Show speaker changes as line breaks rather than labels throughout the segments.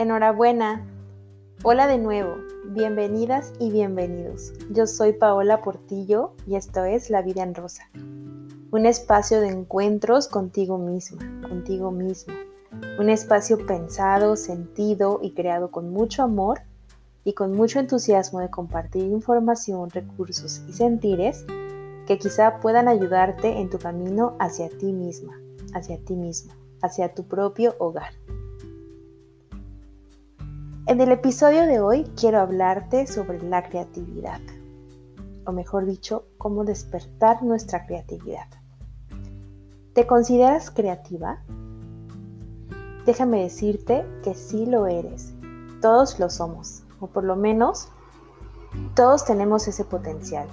Enhorabuena. Hola de nuevo. Bienvenidas y bienvenidos. Yo soy Paola Portillo y esto es La Vida en Rosa. Un espacio de encuentros contigo misma, contigo mismo. Un espacio pensado, sentido y creado con mucho amor y con mucho entusiasmo de compartir información, recursos y sentires que quizá puedan ayudarte en tu camino hacia ti misma, hacia ti mismo, hacia tu propio hogar. En el episodio de hoy quiero hablarte sobre la creatividad, o mejor dicho, cómo despertar nuestra creatividad. ¿Te consideras creativa? Déjame decirte que sí lo eres. Todos lo somos, o por lo menos todos tenemos ese potencial.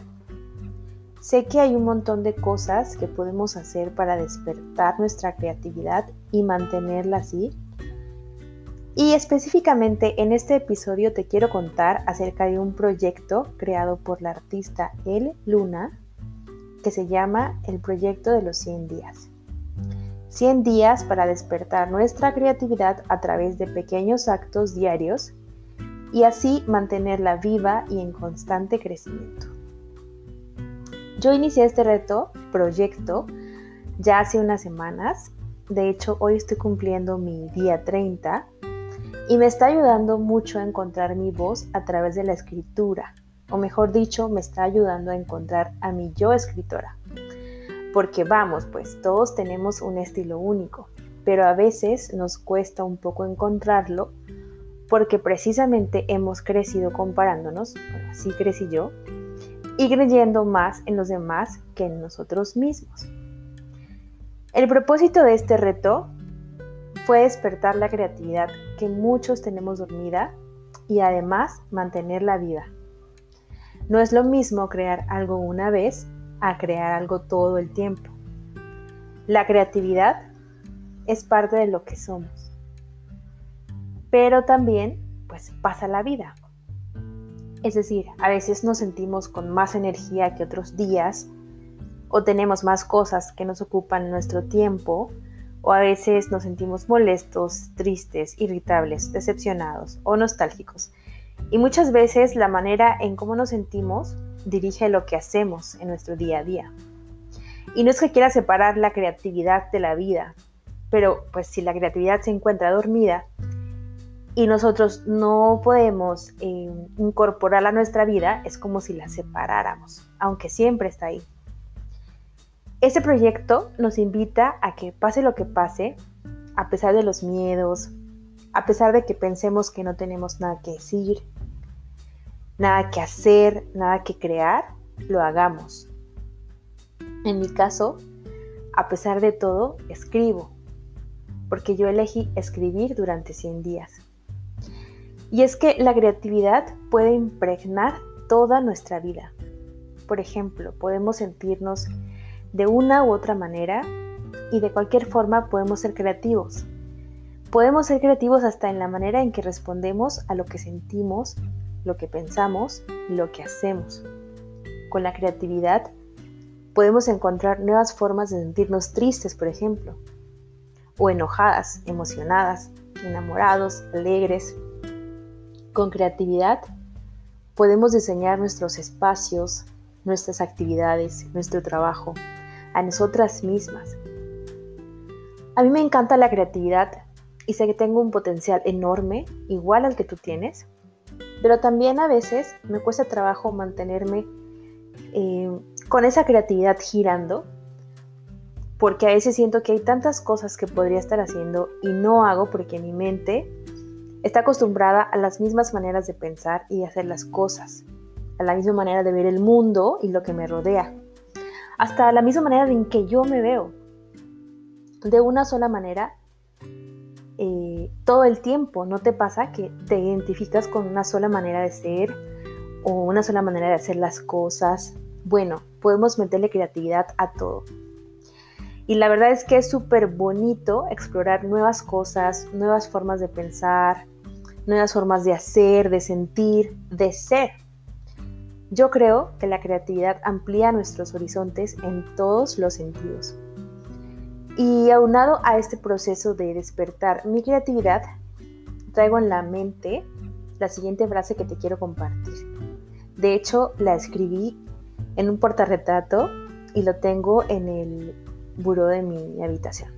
Sé que hay un montón de cosas que podemos hacer para despertar nuestra creatividad y mantenerla así y específicamente en este episodio te quiero contar acerca de un proyecto creado por la artista El Luna que se llama el proyecto de los 100 días. 100 días para despertar nuestra creatividad a través de pequeños actos diarios y así mantenerla viva y en constante crecimiento. Yo inicié este reto, proyecto, ya hace unas semanas. De hecho, hoy estoy cumpliendo mi día 30 y me está ayudando mucho a encontrar mi voz a través de la escritura, o mejor dicho, me está ayudando a encontrar a mi yo escritora. Porque vamos, pues todos tenemos un estilo único, pero a veces nos cuesta un poco encontrarlo porque precisamente hemos crecido comparándonos, bueno, así crecí yo, y creyendo más en los demás que en nosotros mismos. El propósito de este reto fue despertar la creatividad que muchos tenemos dormida y además mantenerla viva. No es lo mismo crear algo una vez a crear algo todo el tiempo. La creatividad es parte de lo que somos. Pero también, pues pasa la vida. Es decir, a veces nos sentimos con más energía que otros días o tenemos más cosas que nos ocupan nuestro tiempo o a veces nos sentimos molestos, tristes, irritables, decepcionados o nostálgicos. Y muchas veces la manera en cómo nos sentimos dirige lo que hacemos en nuestro día a día. Y no es que quiera separar la creatividad de la vida, pero pues si la creatividad se encuentra dormida y nosotros no podemos eh, incorporarla a nuestra vida, es como si la separáramos, aunque siempre está ahí. Este proyecto nos invita a que pase lo que pase, a pesar de los miedos, a pesar de que pensemos que no tenemos nada que decir, nada que hacer, nada que crear, lo hagamos. En mi caso, a pesar de todo, escribo, porque yo elegí escribir durante 100 días. Y es que la creatividad puede impregnar toda nuestra vida. Por ejemplo, podemos sentirnos de una u otra manera y de cualquier forma podemos ser creativos. Podemos ser creativos hasta en la manera en que respondemos a lo que sentimos, lo que pensamos y lo que hacemos. Con la creatividad podemos encontrar nuevas formas de sentirnos tristes, por ejemplo, o enojadas, emocionadas, enamorados, alegres. Con creatividad podemos diseñar nuestros espacios, nuestras actividades, nuestro trabajo, a nosotras mismas. A mí me encanta la creatividad y sé que tengo un potencial enorme, igual al que tú tienes, pero también a veces me cuesta trabajo mantenerme eh, con esa creatividad girando, porque a veces siento que hay tantas cosas que podría estar haciendo y no hago porque mi mente está acostumbrada a las mismas maneras de pensar y de hacer las cosas, a la misma manera de ver el mundo y lo que me rodea hasta la misma manera en que yo me veo. De una sola manera, eh, todo el tiempo, ¿no te pasa que te identificas con una sola manera de ser o una sola manera de hacer las cosas? Bueno, podemos meterle creatividad a todo. Y la verdad es que es súper bonito explorar nuevas cosas, nuevas formas de pensar, nuevas formas de hacer, de sentir, de ser. Yo creo que la creatividad amplía nuestros horizontes en todos los sentidos. Y aunado a este proceso de despertar mi creatividad, traigo en la mente la siguiente frase que te quiero compartir. De hecho, la escribí en un portarretrato y lo tengo en el buró de mi habitación.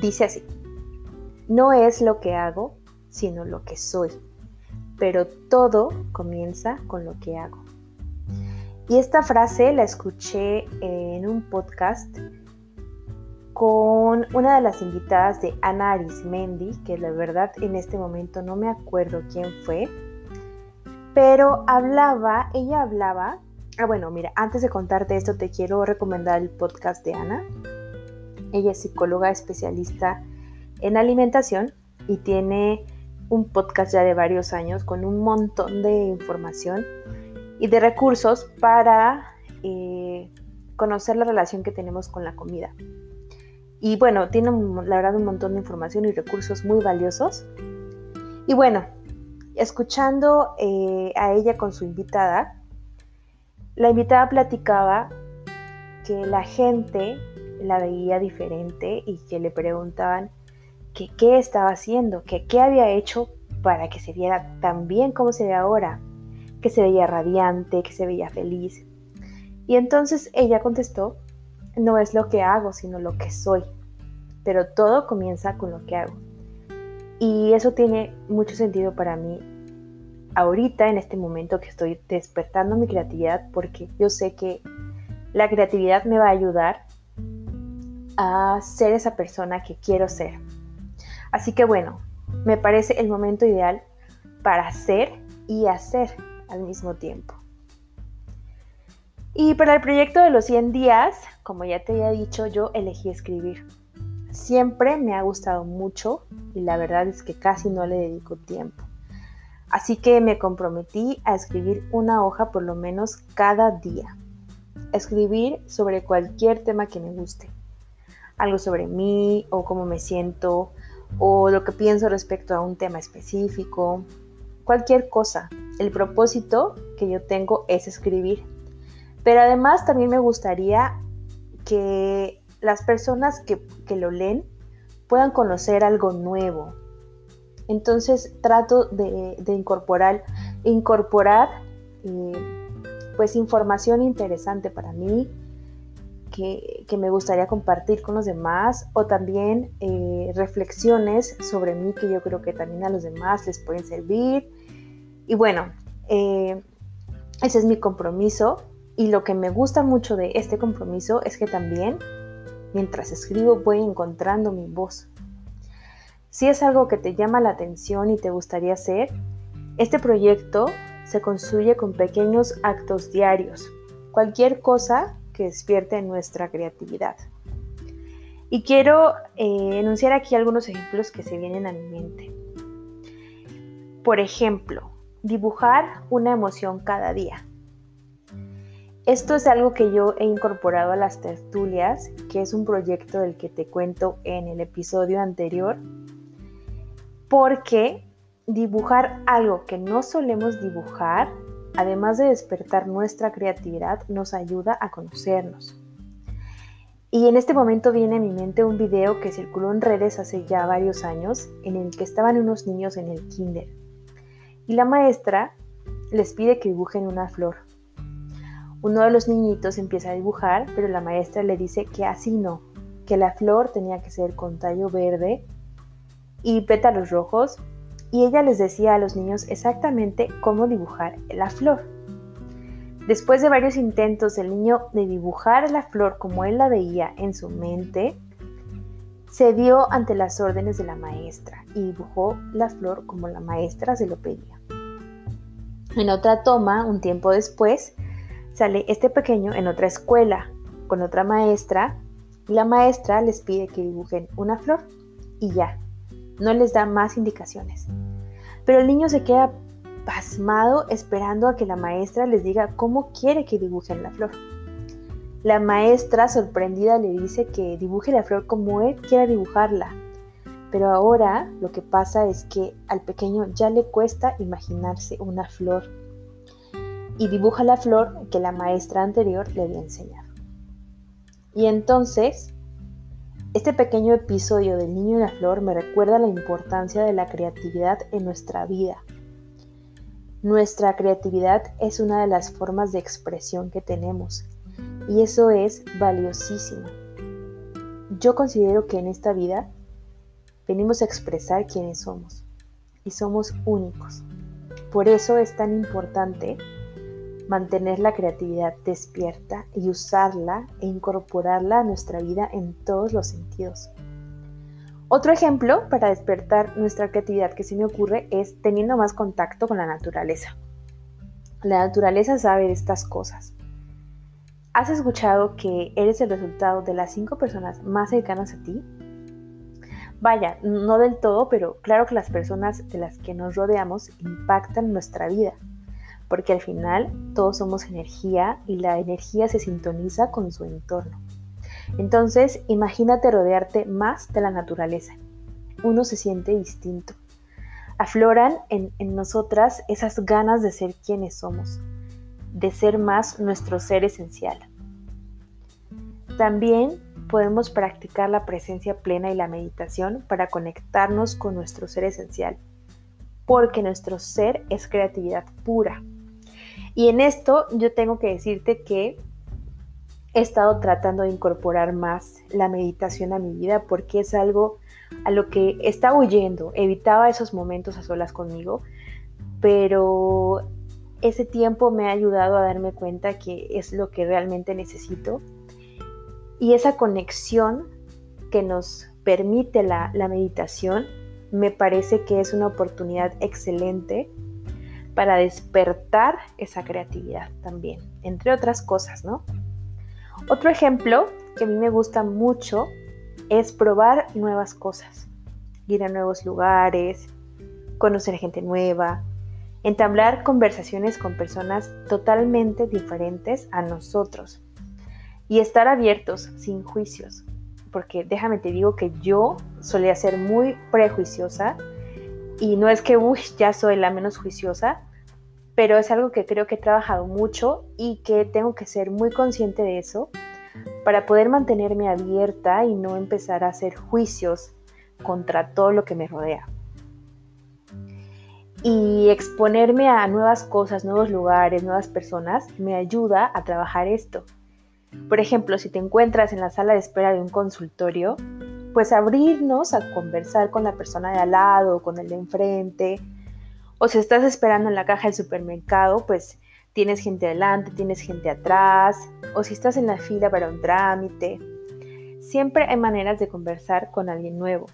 Dice así, no es lo que hago, sino lo que soy, pero todo comienza con lo que hago. Y esta frase la escuché en un podcast con una de las invitadas de Ana Arismendi, que la verdad en este momento no me acuerdo quién fue, pero hablaba, ella hablaba, ah bueno, mira, antes de contarte esto te quiero recomendar el podcast de Ana. Ella es psicóloga especialista en alimentación y tiene un podcast ya de varios años con un montón de información y de recursos para eh, conocer la relación que tenemos con la comida. Y bueno, tiene la verdad un montón de información y recursos muy valiosos. Y bueno, escuchando eh, a ella con su invitada, la invitada platicaba que la gente la veía diferente y que le preguntaban que qué estaba haciendo, que qué había hecho para que se viera tan bien como se ve ahora, que se veía radiante, que se veía feliz. Y entonces ella contestó no es lo que hago, sino lo que soy. Pero todo comienza con lo que hago. Y eso tiene mucho sentido para mí ahorita, en este momento que estoy despertando mi creatividad, porque yo sé que la creatividad me va a ayudar a ser esa persona que quiero ser. Así que bueno, me parece el momento ideal para ser y hacer al mismo tiempo. Y para el proyecto de los 100 días, como ya te había dicho, yo elegí escribir. Siempre me ha gustado mucho y la verdad es que casi no le dedico tiempo. Así que me comprometí a escribir una hoja por lo menos cada día. Escribir sobre cualquier tema que me guste. Algo sobre mí o cómo me siento o lo que pienso respecto a un tema específico. Cualquier cosa. El propósito que yo tengo es escribir pero además también me gustaría que las personas que, lo leen puedan conocer algo nuevo. Entonces trato de, incorporar, incorporar eh, pues información interesante para mí que, me gustaría compartir con los demás o también eh, reflexiones sobre mí que yo creo que también a los demás les pueden servir. Y bueno, eh, ese es mi compromiso y lo que me gusta mucho de este compromiso es que también, mientras escribo, voy encontrando mi voz. Si es algo que te llama la atención y te gustaría hacer, este proyecto se construye con pequeños actos diarios, cualquier cosa que despierte nuestra creatividad. Y quiero eh, enunciar aquí algunos ejemplos que se vienen a mi mente. Por ejemplo, dibujar una emoción cada día. Esto es algo que yo he incorporado a las tertulias, que es un proyecto del que te cuento en el episodio anterior, porque dibujar algo que no solemos dibujar, además de despertar nuestra creatividad, nos ayuda a conocernos. Y en este momento viene a mi mente un video que circuló en redes hace ya varios años, en el que estaban unos niños en el kinder. Y la maestra les pide que dibujen una flor. Uno de los niñitos empieza a dibujar, pero la maestra le dice que así no, que la flor tenía que ser con tallo verde y pétalos rojos, y ella les decía a los niños exactamente cómo dibujar la flor. Después de varios intentos del niño de dibujar la flor como él la veía en su mente, se dio ante las órdenes de la maestra y dibujó la flor como la maestra se lo pedía. En otra toma, un tiempo después, sale este pequeño en otra escuela con otra maestra y la maestra les pide que dibujen una flor y ya, no les da más indicaciones. Pero el niño se queda pasmado esperando a que la maestra les diga cómo quiere que dibujen la flor. La maestra sorprendida le dice que dibuje la flor como él quiera dibujarla. Pero ahora lo que pasa es que al pequeño ya le cuesta imaginarse una flor y dibuja la flor que la maestra anterior le había enseñado. Y entonces Este pequeño episodio del niño y la flor me recuerda la importancia de la creatividad en nuestra vida. Nuestra creatividad es una de las formas de expresión que tenemos y eso es valiosísimo. Yo considero que en esta vida venimos a expresar quiénes somos y somos únicos. Por eso es tan importante mantener la creatividad despierta y usarla e incorporarla a nuestra vida en todos los sentidos. Otro ejemplo para despertar nuestra creatividad que se me ocurre es teniendo más contacto con la naturaleza. La naturaleza sabe de estas cosas. ¿Has escuchado que eres el resultado de las cinco personas más cercanas a ti? Vaya, no del todo, pero claro que las personas de las que nos rodeamos impactan nuestra vida, porque al final todos somos energía y la energía se sintoniza con su entorno. Entonces, imagínate rodearte más de la naturaleza. Uno se siente distinto. Afloran en, nosotras esas ganas de ser quienes somos, de ser más nuestro ser esencial. También podemos practicar la presencia plena y la meditación para conectarnos con nuestro ser esencial, porque nuestro ser es creatividad pura. Y en esto yo tengo que decirte que he estado tratando de incorporar más la meditación a mi vida porque es algo a lo que estaba huyendo. Evitaba esos momentos a solas conmigo, pero ese tiempo me ha ayudado a darme cuenta que es lo que realmente necesito. Y esa conexión que nos permite la, la meditación me parece que es una oportunidad excelente para despertar esa creatividad también, entre otras cosas, ¿no? Otro ejemplo que a mí me gusta mucho es probar nuevas cosas, ir a nuevos lugares, conocer gente nueva, entablar conversaciones con personas totalmente diferentes a nosotros y estar abiertos sin juicios, porque déjame te digo que yo solía ser muy prejuiciosa y no es que uy, ya soy la menos juiciosa, pero es algo que creo que he trabajado mucho y que tengo que ser muy consciente de eso para poder mantenerme abierta y no empezar a hacer juicios contra todo lo que me rodea. Y exponerme a nuevas cosas, nuevos lugares, nuevas personas, me ayuda a trabajar esto. Por ejemplo, si te encuentras en la sala de espera de un consultorio, pues abrirnos a conversar con la persona de al lado, con el de enfrente, o si estás esperando en la caja del supermercado, pues tienes gente adelante, tienes gente atrás. O si estás en la fila para un trámite. Siempre hay maneras de conversar con alguien nuevo.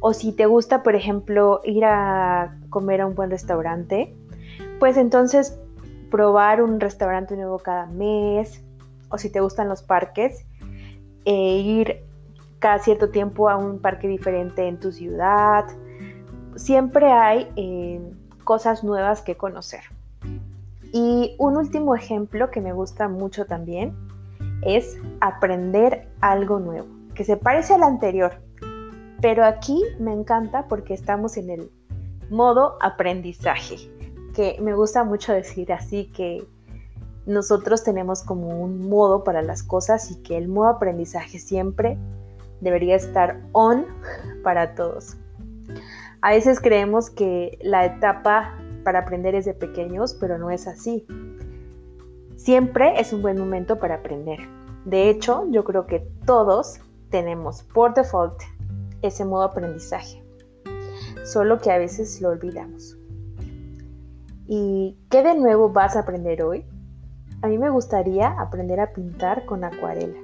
O si te gusta, por ejemplo, ir a comer a un buen restaurante, pues entonces probar un restaurante nuevo cada mes. O si te gustan los parques, e ir cada cierto tiempo a un parque diferente en tu ciudad. Siempre hay eh, cosas nuevas que conocer. Y un último ejemplo que me gusta mucho también es aprender algo nuevo, que se parece al anterior, pero aquí me encanta porque estamos en el modo aprendizaje, que me gusta mucho decir así que nosotros tenemos como un modo para las cosas y que el modo aprendizaje siempre debería estar on para todos. A veces creemos que la etapa para aprender es de pequeños, pero no es así. Siempre es un buen momento para aprender. De hecho, yo creo que todos tenemos por default ese modo aprendizaje, solo que a veces lo olvidamos. ¿Y qué de nuevo vas a aprender hoy? A mí me gustaría aprender a pintar con acuarela.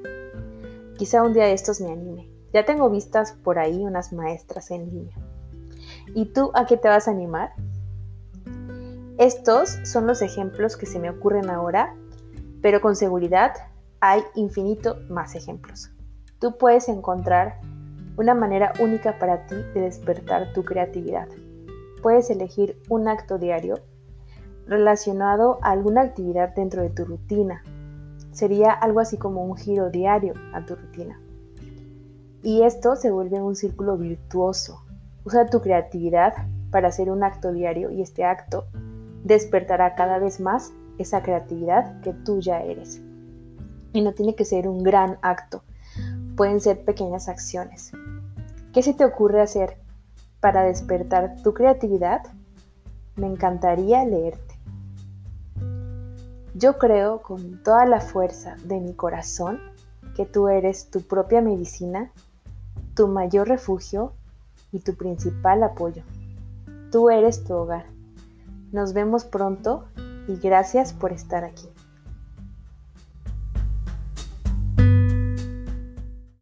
Quizá un día de estos me anime. Ya tengo vistas por ahí unas maestras en línea. ¿Y tú a qué te vas a animar? Estos son los ejemplos que se me ocurren ahora, pero con seguridad hay infinito más ejemplos. Tú puedes encontrar una manera única para ti de despertar tu creatividad. Puedes elegir un acto diario relacionado a alguna actividad dentro de tu rutina. Sería algo así como un giro diario a tu rutina. Y esto se vuelve un círculo virtuoso Usa tu creatividad para hacer un acto diario y este acto despertará cada vez más esa creatividad que tú ya eres. Y no tiene que ser un gran acto. pueden ser pequeñas acciones. ¿Qué se te ocurre hacer para despertar tu creatividad? Me encantaría leerte. Yo creo con toda la fuerza de mi corazón que tú eres tu propia medicina, tu mayor refugio y tu principal apoyo. Tú eres tu hogar. Nos vemos pronto y gracias por estar aquí.